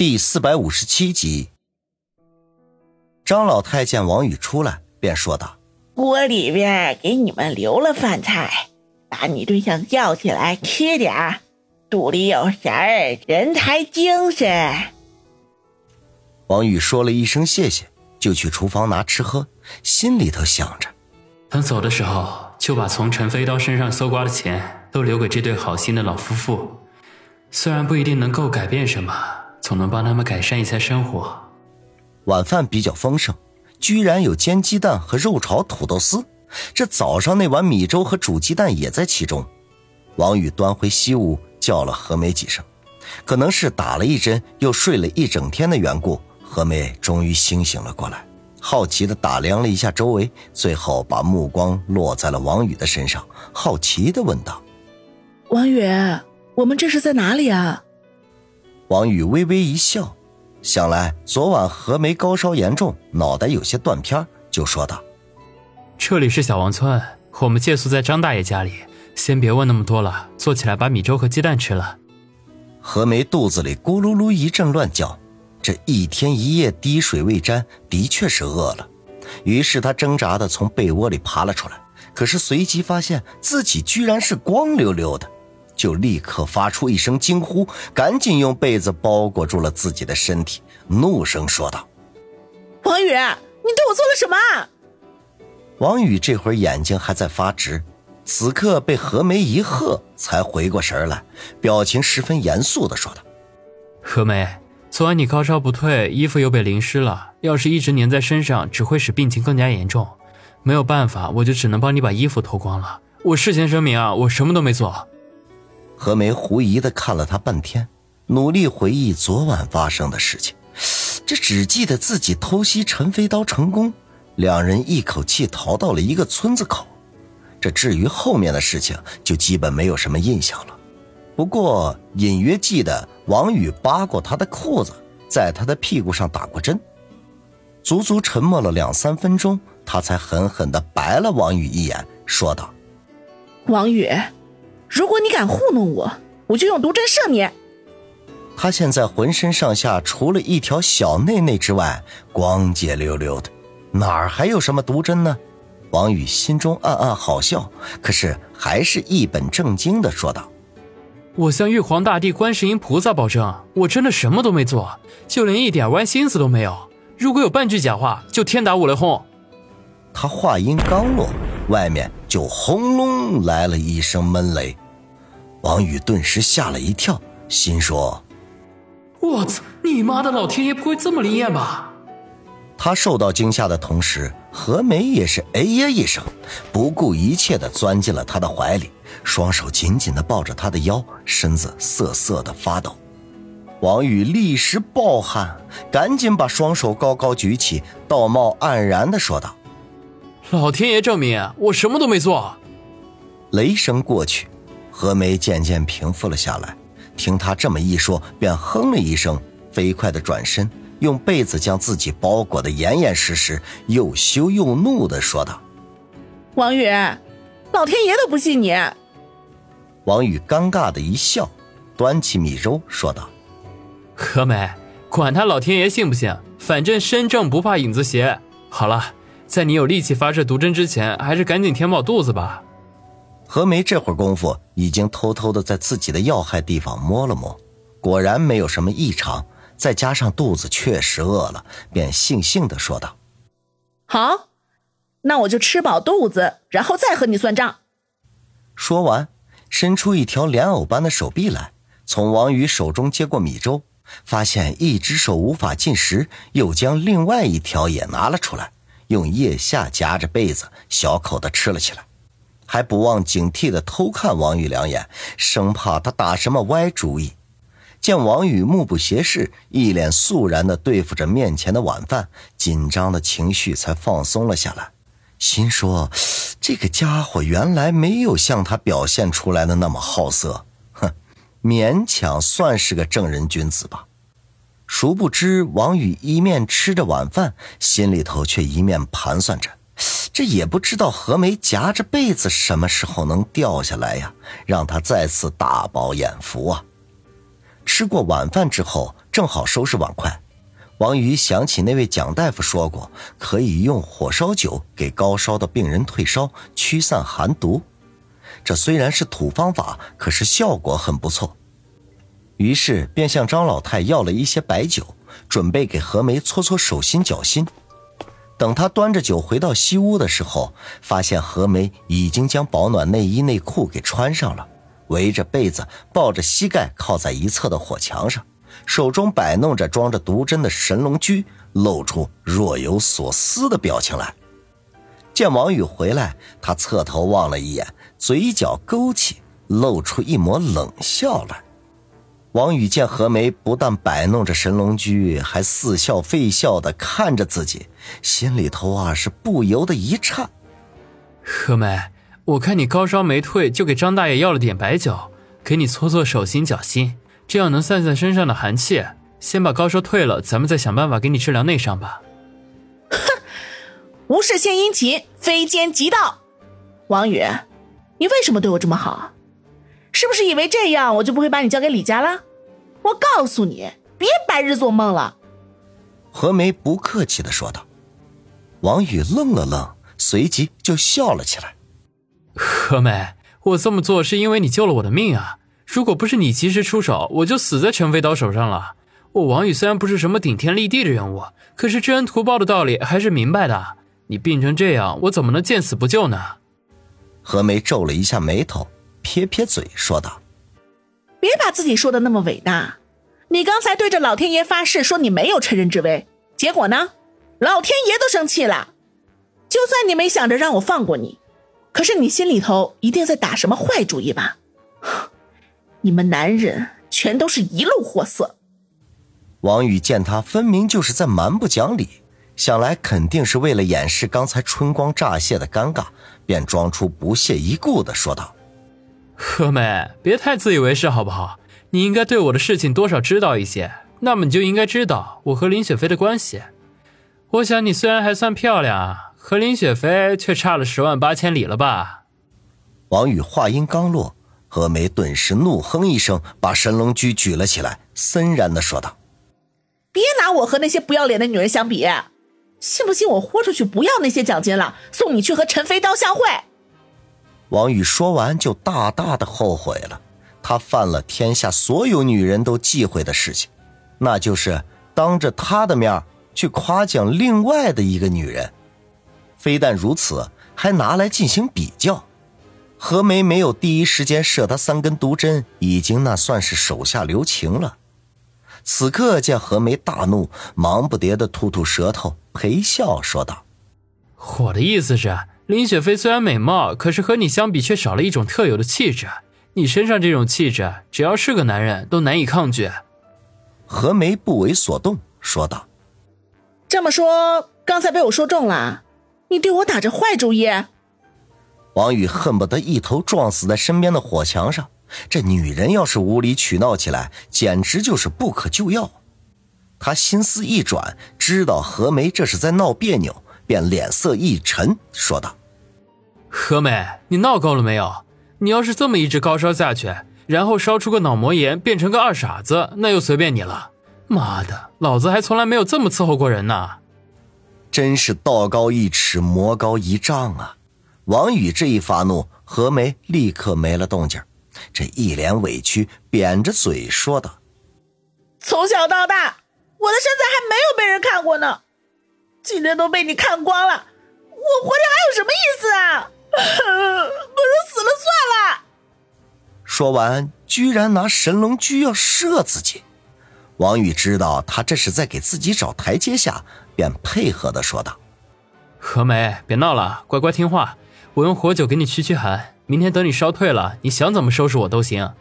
第四百五十七集，张老太见王宇出来，便说道：“锅里边给你们留了饭菜，把你对象叫起来吃点儿，肚里有食儿，人才精神。”王宇说了一声谢谢，就去厨房拿吃喝，心里头想着：等走的时候，就把从陈飞刀身上搜刮的钱都留给这对好心的老夫妇，虽然不一定能够改变什么。总能帮他们改善一下生活。晚饭比较丰盛，居然有煎鸡蛋和肉炒土豆丝。这早上那碗米粥和煮鸡蛋也在其中。王宇端回西屋，叫了何梅几声。可能是打了一针又睡了一整天的缘故，何梅终于清醒了过来，好奇地打量了一下周围，最后把目光落在了王宇的身上，好奇地问道：“王宇，我们这是在哪里啊？”王宇微微一笑，想来昨晚何梅高烧严重，脑袋有些断片，就说道：“这里是小王村，我们借宿在张大爷家里。先别问那么多了，坐起来把米粥和鸡蛋吃了。”何梅肚子里咕噜噜一阵乱叫，这一天一夜滴水未沾，的确是饿了。于是她挣扎的从被窝里爬了出来，可是随即发现自己居然是光溜溜的。就立刻发出一声惊呼，赶紧用被子包裹住了自己的身体，怒声说道：“王宇，你对我做了什么？”王宇这会儿眼睛还在发直，此刻被何梅一喝，才回过神来，表情十分严肃的说道：“何梅，昨晚你高烧不退，衣服又被淋湿了，要是一直粘在身上，只会使病情更加严重。没有办法，我就只能帮你把衣服脱光了。我事先声明啊，我什么都没做。”何梅狐疑的看了他半天，努力回忆昨晚发生的事情。这只记得自己偷袭陈飞刀成功，两人一口气逃到了一个村子口。这至于后面的事情，就基本没有什么印象了。不过隐约记得王宇扒过他的裤子，在他的屁股上打过针。足足沉默了两三分钟，他才狠狠地白了王宇一眼，说道：“王宇。”如果你敢糊弄我，我就用毒针射你。他现在浑身上下除了一条小内内之外，光洁溜溜的，哪儿还有什么毒针呢？王宇心中暗暗好笑，可是还是一本正经的说道：“我向玉皇大帝、观世音菩萨保证，我真的什么都没做，就连一点歪心思都没有。如果有半句假话，就天打五雷轰。”他话音刚落，外面就轰隆来了一声闷雷。王宇顿时吓了一跳，心说：“我操，你妈的，老天爷不会这么灵验吧？”他受到惊吓的同时，何梅也是哎呀一声，不顾一切的钻进了他的怀里，双手紧紧的抱着他的腰，身子瑟瑟的发抖。王宇立时暴汗，赶紧把双手高高举起，道貌岸然的说道：“老天爷证明，我什么都没做。”雷声过去。何梅渐渐平复了下来，听他这么一说，便哼了一声，飞快的转身，用被子将自己包裹的严严实实，又羞又怒的说道：“王宇，老天爷都不信你。”王宇尴尬的一笑，端起米粥说道：“何梅，管他老天爷信不信，反正身正不怕影子斜。好了，在你有力气发射毒针之前，还是赶紧填饱肚子吧。”何梅这会儿功夫已经偷偷的在自己的要害地方摸了摸，果然没有什么异常，再加上肚子确实饿了，便悻悻的说道：“好，那我就吃饱肚子，然后再和你算账。”说完，伸出一条莲藕般的手臂来，从王宇手中接过米粥，发现一只手无法进食，又将另外一条也拿了出来，用腋下夹着被子，小口的吃了起来。还不忘警惕地偷看王宇两眼，生怕他打什么歪主意。见王宇目不斜视，一脸肃然地对付着面前的晚饭，紧张的情绪才放松了下来。心说：“这个家伙原来没有像他表现出来的那么好色，哼，勉强算是个正人君子吧。”殊不知，王宇一面吃着晚饭，心里头却一面盘算着。这也不知道何梅夹着被子什么时候能掉下来呀，让他再次大饱眼福啊！吃过晚饭之后，正好收拾碗筷。王宇想起那位蒋大夫说过，可以用火烧酒给高烧的病人退烧、驱散寒毒。这虽然是土方法，可是效果很不错。于是便向张老太要了一些白酒，准备给何梅搓搓手心脚心。等他端着酒回到西屋的时候，发现何梅已经将保暖内衣内裤给穿上了，围着被子，抱着膝盖靠在一侧的火墙上。手中摆弄着装着毒针的神龙驹，露出若有所思的表情来。见王宇回来，他侧头望了一眼，嘴角勾起，露出一抹冷笑来。王宇见何梅不但摆弄着神龙驹，还似笑非笑的看着自己，心里头啊是不由得一颤。何梅，我看你高烧没退，就给张大爷要了点白酒，给你搓搓手心脚心。这样能散散身上的寒气。先把高烧退了，咱们再想办法给你治疗内伤吧。哼，无事献殷勤，非奸即盗。王宇，你为什么对我这么好？是不是以为这样我就不会把你交给李家了？我告诉你，别白日做梦了。何梅不客气的说道。王宇愣了愣，随即就笑了起来。何梅，我这么做是因为你救了我的命啊。如果不是你及时出手，我就死在陈飞刀手上了。我王宇虽然不是什么顶天立地的人物，可是知恩图报的道理还是明白的。你病成这样，我怎么能见死不救呢？何梅皱了一下眉头，撇撇嘴说道：“别把自己说的那么伟大。你刚才对着老天爷发誓说你没有趁人之危，结果呢？老天爷都生气了。就算你没想着让我放过你，可是你心里头一定在打什么坏主意吧？”你们男人全都是一路货色。王宇见他分明就是在蛮不讲理，想来肯定是为了掩饰刚才春光乍泄的尴尬，便装出不屑一顾的说道：“何梅，别太自以为是好不好？你应该对我的事情多少知道一些，那么你就应该知道我和林雪飞的关系。我想你虽然还算漂亮，和林雪飞却差了十万八千里了吧？”王宇话音刚落。何梅顿时怒哼一声，把神龙驹举了起来，森然的说道：“别拿我和那些不要脸的女人相比，信不信我豁出去不要那些奖金了，送你去和陈飞刀相会？”王宇说完就大大的后悔了，他犯了天下所有女人都忌讳的事情，那就是当着他的面去夸奖另外的一个女人，非但如此，还拿来进行比较。何梅没有第一时间射他三根毒针，已经那算是手下留情了。此刻见何梅大怒，忙不迭的吐吐舌头，陪笑说道：“我的意思是，林雪飞虽然美貌，可是和你相比却少了一种特有的气质。你身上这种气质，只要是个男人都难以抗拒。”何梅不为所动，说道：“这么说，刚才被我说中了？你对我打着坏主意？”王宇恨不得一头撞死在身边的火墙上。这女人要是无理取闹起来，简直就是不可救药。他心思一转，知道何梅这是在闹别扭，便脸色一沉，说道：“何梅，你闹够了没有？你要是这么一直高烧下去，然后烧出个脑膜炎，变成个二傻子，那又随便你了。妈的，老子还从来没有这么伺候过人呢！真是道高一尺，魔高一丈啊！”王宇这一发怒，何梅立刻没了动静，这一脸委屈，扁着嘴说道：“从小到大，我的身材还没有被人看过呢，今天都被你看光了，我活着还有什么意思啊？不如死了算了。”说完，居然拿神龙狙要射自己。王宇知道他这是在给自己找台阶下，便配合的说道：“何梅，别闹了，乖乖听话。”我用火酒给你驱驱寒，明天等你烧退了，你想怎么收拾我都行。